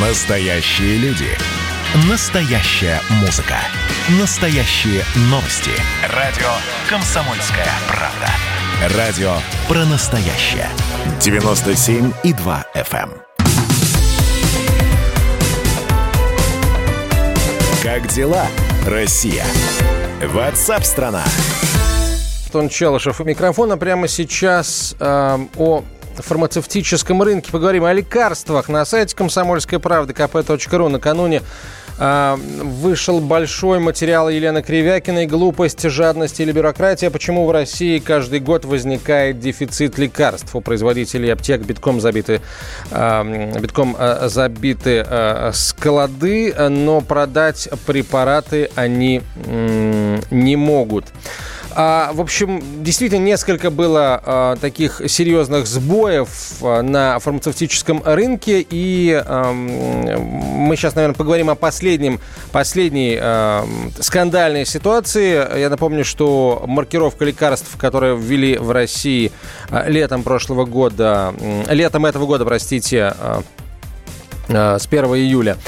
Настоящие люди. Настоящая музыка. Настоящие новости. Радио «Комсомольская правда». Радио про настоящее. 97,2 FM. эм. Как дела, Россия? Ватсап-страна! Антон Челышев у микрофона. Прямо сейчас э, о фармацевтическом рынке поговорим о лекарствах. На сайте комсомольской правды kp.ru накануне э, вышел большой материал Елены Кривякиной «Глупость, жадность или бюрократия. Почему в России каждый год возникает дефицит лекарств?» У производителей аптек битком забиты, э, битком э, забиты склады, но продать препараты они не могут. А, в общем, действительно, несколько было а, таких серьезных сбоев а, на фармацевтическом рынке. И а, мы сейчас, наверное, поговорим о последнем, последней а, скандальной ситуации. Я напомню, что маркировка лекарств, которые ввели в России а, летом прошлого года, летом этого года, простите, а, с 1 июля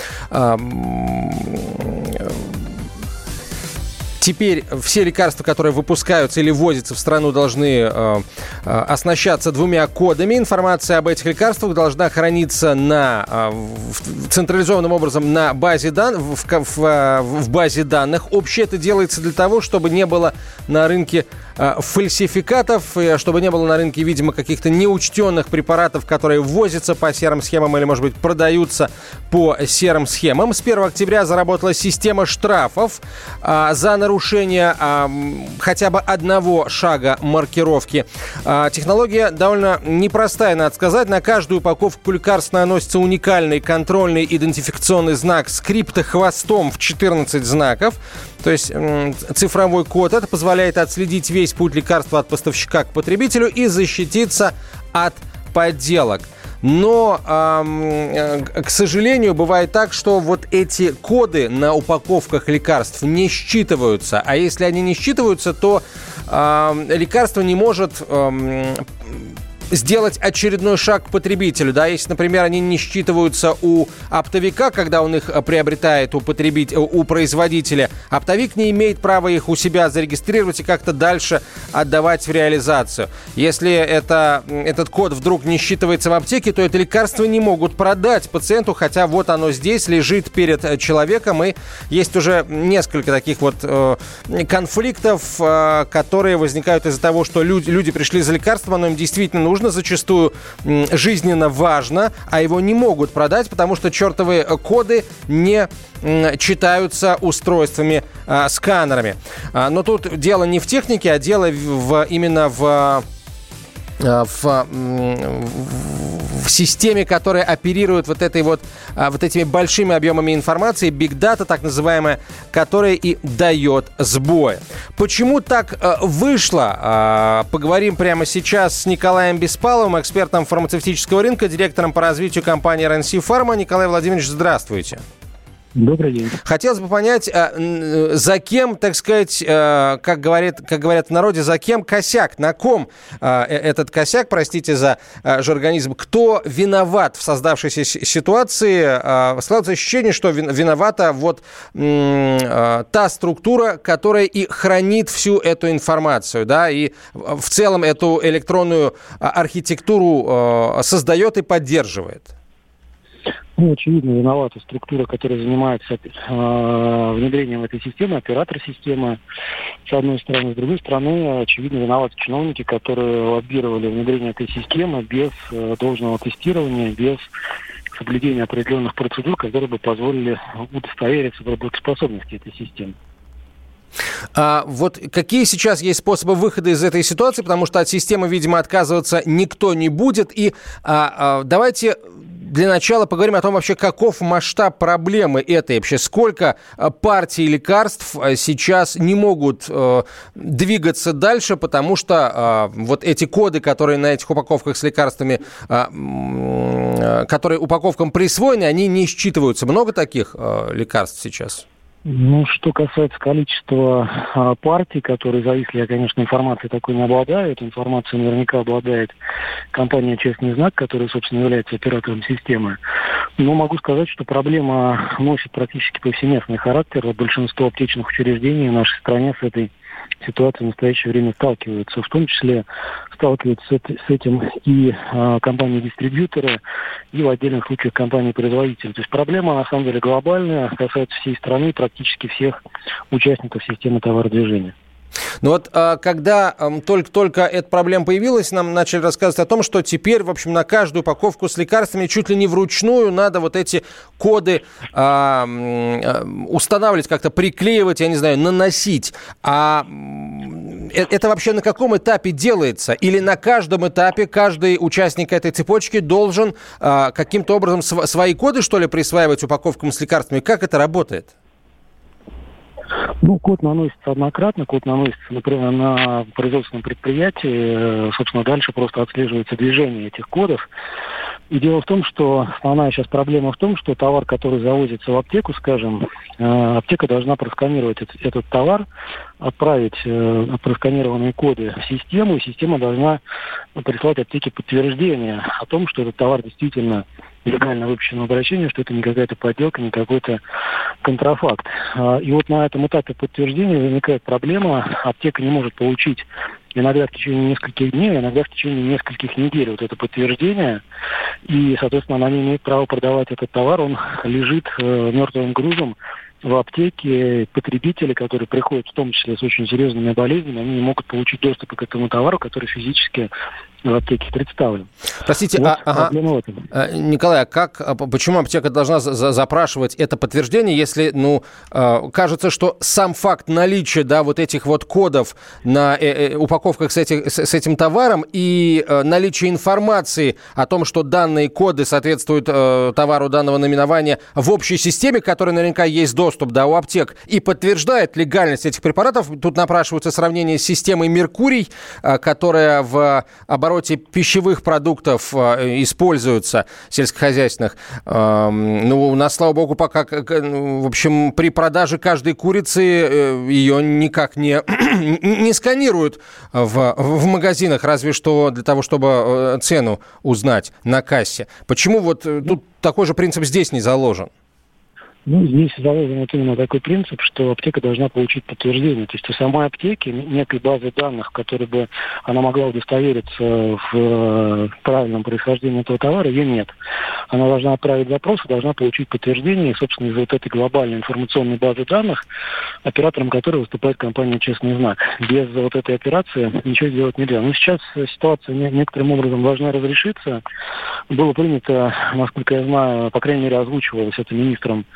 Теперь все лекарства, которые выпускаются или ввозятся в страну, должны э, э, оснащаться двумя кодами. Информация об этих лекарствах должна храниться на, э, централизованным образом на базе дан, в, в, в базе данных. Общее это делается для того, чтобы не было на рынке Э, фальсификатов, чтобы не было на рынке, видимо, каких-то неучтенных препаратов, которые ввозятся по серым схемам или, может быть, продаются по серым схемам. С 1 октября заработала система штрафов а, за нарушение а, хотя бы одного шага маркировки. А, технология довольно непростая, надо сказать. На каждую упаковку лекарств наносится уникальный контрольный идентификационный знак с криптохвостом в 14 знаков. То есть цифровой код. Это позволяет отследить весь путь лекарства от поставщика к потребителю и защититься от подделок. Но, э, к сожалению, бывает так, что вот эти коды на упаковках лекарств не считываются. А если они не считываются, то э, лекарство не может э, сделать очередной шаг к потребителю. Да, если, например, они не считываются у оптовика, когда он их э, приобретает у, потребителя, э, у производителя, оптовик не имеет права их у себя зарегистрировать и как-то дальше отдавать в реализацию. Если это, этот код вдруг не считывается в аптеке, то это лекарство не могут продать пациенту, хотя вот оно здесь лежит перед э, человеком, и есть уже несколько таких вот э, конфликтов, э, которые возникают из-за того, что люди, люди пришли за лекарством, оно им действительно нужно, нужно, зачастую жизненно важно, а его не могут продать, потому что чертовые коды не читаются устройствами, а, сканерами. А, но тут дело не в технике, а дело в, именно в Э, в, в системе, которая оперирует вот, этой вот, а, вот этими большими объемами информации, Big Data, так называемая, которая и дает сбои. Почему так э, вышло? А, поговорим прямо сейчас с Николаем Беспаловым, экспертом фармацевтического рынка, директором по развитию компании RNC Pharma. Николай Владимирович, здравствуйте. Добрый день. Хотелось бы понять, э, за кем, так сказать, э, как, говорит, как говорят в народе, за кем косяк, на ком э, этот косяк, простите за жаргонизм, кто виноват в создавшейся ситуации? Складывается ощущение, что виновата вот та структура, которая и хранит всю эту информацию, да, и в целом эту электронную архитектуру создает и поддерживает. Ну, очевидно, виновата структура, которая занимается э, внедрением этой системы, оператор системы, с одной стороны. С другой стороны, очевидно, виноваты чиновники, которые лоббировали внедрение этой системы без э, должного тестирования, без соблюдения определенных процедур, которые бы позволили удостовериться в работоспособности этой системы. А вот какие сейчас есть способы выхода из этой ситуации, потому что от системы, видимо, отказываться никто не будет. И а, а, давайте для начала поговорим о том вообще, каков масштаб проблемы этой вообще. Сколько э, партий лекарств э, сейчас не могут э, двигаться дальше, потому что э, вот эти коды, которые на этих упаковках с лекарствами, э, э, которые упаковкам присвоены, они не считываются. Много таких лекарств сейчас? Ну, что касается количества а, партий, которые зависли, я, конечно, информации такой не обладаю. Эту информацию наверняка обладает компания «Честный знак», которая, собственно, является оператором системы. Ну, могу сказать, что проблема носит практически повсеместный характер. Большинство аптечных учреждений в нашей стране с этой ситуацией в настоящее время сталкиваются. В том числе сталкиваются с этим и э, компании-дистрибьюторы, и в отдельных случаях компании-производители. То есть проблема, на самом деле, глобальная, касается всей страны, практически всех участников системы товародвижения. Ну вот а, когда только-только эта проблема появилась, нам начали рассказывать о том, что теперь, в общем, на каждую упаковку с лекарствами чуть ли не вручную надо вот эти коды а, а, устанавливать, как-то приклеивать, я не знаю, наносить. А э, это вообще на каком этапе делается? Или на каждом этапе каждый участник этой цепочки должен а, каким-то образом свои коды, что ли, присваивать упаковкам с лекарствами? Как это работает? Ну, код наносится однократно, код наносится, например, на производственном предприятии. Э, собственно, дальше просто отслеживается движение этих кодов. И дело в том, что основная сейчас проблема в том, что товар, который завозится в аптеку, скажем, э, аптека должна просканировать этот, этот товар, отправить э, просканированные коды в систему, и система должна прислать аптеке подтверждение о том, что этот товар действительно легально выпущено обращение, что это не какая-то подделка, не какой-то контрафакт. А, и вот на этом этапе подтверждения возникает проблема. Аптека не может получить иногда в течение нескольких дней, иногда в течение нескольких недель. Вот это подтверждение. И, соответственно, она не имеет права продавать этот товар, он лежит э, мертвым грузом в аптеке. Потребители, которые приходят в том числе с очень серьезными болезнями, они не могут получить доступ к этому товару, который физически в аптеке представлен. Простите, вот а, ага. Э, Николай, а как, а почему аптека должна за запрашивать это подтверждение, если, ну, э, кажется, что сам факт наличия, да, вот этих вот кодов на э, упаковках с, этих, с, с этим товаром и наличие информации о том, что данные коды соответствуют товару данного наименования в общей системе, которой наверняка есть доступ, да, у аптек, и подтверждает легальность этих препаратов, тут напрашивается сравнение с системой Меркурий, которая в обороте обороте пищевых продуктов э, используются, сельскохозяйственных. Эм, ну, у нас, слава богу, пока, ну, в общем, при продаже каждой курицы э, ее никак не, не сканируют в, в магазинах, разве что для того, чтобы э, цену узнать на кассе. Почему вот тут такой же принцип здесь не заложен? Ну, здесь заложен вот именно такой принцип, что аптека должна получить подтверждение. То есть у самой аптеки некой базы данных, которой бы она могла удостовериться в э, правильном происхождении этого товара, ее нет. Она должна отправить запрос и должна получить подтверждение. Собственно, из вот этой глобальной информационной базы данных, оператором которой выступает компания «Честный знак». Без вот этой операции ничего сделать нельзя. Но сейчас ситуация некоторым образом должна разрешиться. Было принято, насколько я знаю, по крайней мере, озвучивалось это министром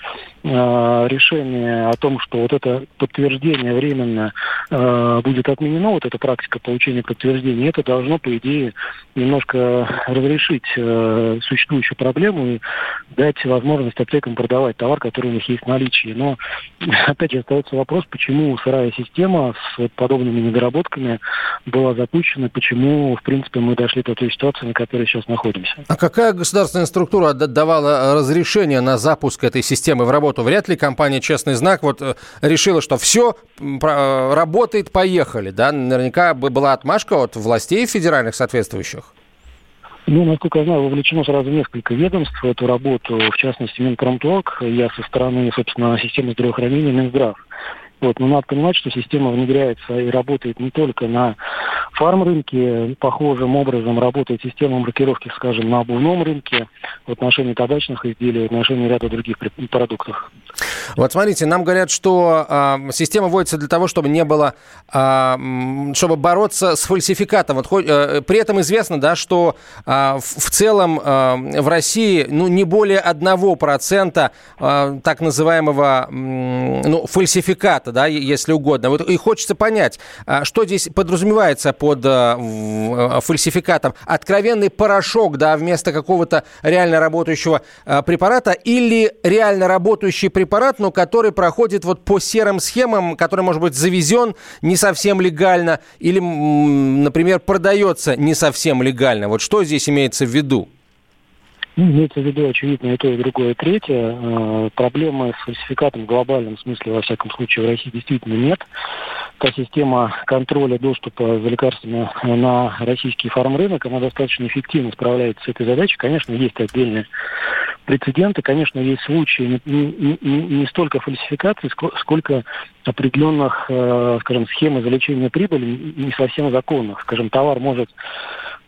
Э, решение о том, что вот это подтверждение временно э, будет отменено, вот эта практика получения подтверждения, это должно, по идее, немножко разрешить э, существующую проблему и дать возможность аптекам продавать товар, который у них есть в наличии. Но, опять же, остается вопрос, почему сырая система с подобными недоработками была запущена, почему, в принципе, мы дошли до той ситуации, на которой сейчас находимся. А какая государственная структура давала разрешение на запуск этой системы в работу? Вряд ли компания «Честный знак» вот э, решила, что все, э, работает, поехали. Да? Наверняка была отмашка от властей федеральных соответствующих. Ну, насколько я знаю, вовлечено сразу несколько ведомств в эту работу, в частности, Минпромторг, я со стороны, собственно, системы здравоохранения, Минздрав. Вот. Но надо понимать, что система внедряется и работает не только на фарм-рынке, похожим образом работает система маркировки, скажем, на обувном рынке в отношении табачных изделий, в отношении ряда других продуктов. Вот смотрите, нам говорят, что э, система вводится для того, чтобы не было, э, чтобы бороться с фальсификатом. Вот, хоть, э, при этом известно, да, что э, в, в целом э, в России ну, не более 1% э, так называемого э, ну, фальсификата, да, если угодно. Вот, и хочется понять, э, что здесь подразумевается под э, э, фальсификатом. Откровенный порошок, да, вместо какого-то реально работающего э, препарата или реально работающий препарат, но который проходит вот по серым схемам, который, может быть, завезен не совсем легально или, например, продается не совсем легально. Вот что здесь имеется в виду? Ну, имеется в виду, очевидно, и то, и другое, и третье. Э, проблемы с фальсификатом в глобальном смысле, во всяком случае, в России действительно нет. Та система контроля доступа за лекарствами на российский фармрынок, она достаточно эффективно справляется с этой задачей. Конечно, есть отдельные прецеденты. Конечно, есть случаи не, не, не столько фальсификации, сколько определенных, э, скажем, схем извлечения прибыли не совсем законных. Скажем, товар может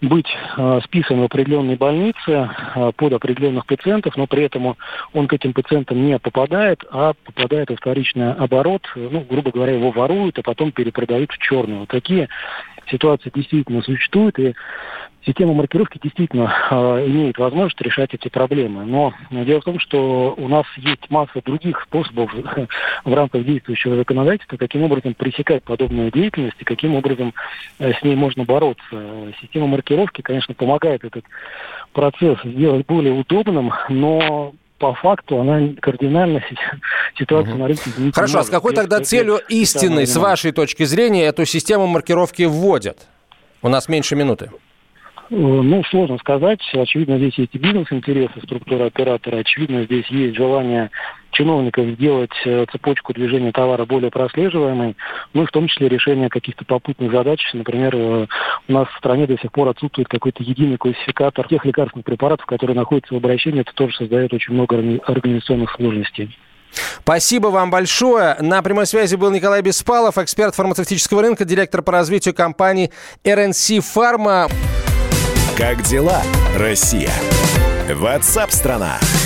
быть э, списан в определенной больнице э, под определенных пациентов, но при этом он к этим пациентам не попадает, а попадает во вторичный оборот, ну, грубо говоря, его воруют, а потом перепродают в черную. Такие ситуации действительно существуют, и система маркировки действительно э, имеет возможность решать эти проблемы. Но дело в том, что у нас есть масса других способов в рамках действующего законодательства, каким образом пресекать подобную деятельность и каким образом э, с ней можно бороться. Система маркировки, конечно, помогает этот процесс сделать более удобным, но по факту она кардинально ситуацию угу. на рынке изменить Хорошо, а с какой тогда целью истинной, с вашей точки зрения, эту систему маркировки вводят? У нас меньше минуты. Э, ну, сложно сказать. Очевидно, здесь есть и бизнес-интересы структуры оператора. Очевидно, здесь есть желание чиновников сделать э, цепочку движения товара более прослеживаемой, ну и в том числе решение каких-то попутных задач. Например, э, у нас в стране до сих пор отсутствует какой-то единый классификатор тех лекарственных препаратов, которые находятся в обращении. Это тоже создает очень много организационных сложностей. Спасибо вам большое. На прямой связи был Николай Беспалов, эксперт фармацевтического рынка, директор по развитию компании RNC Pharma. Как дела, Россия? Ватсап-страна! страна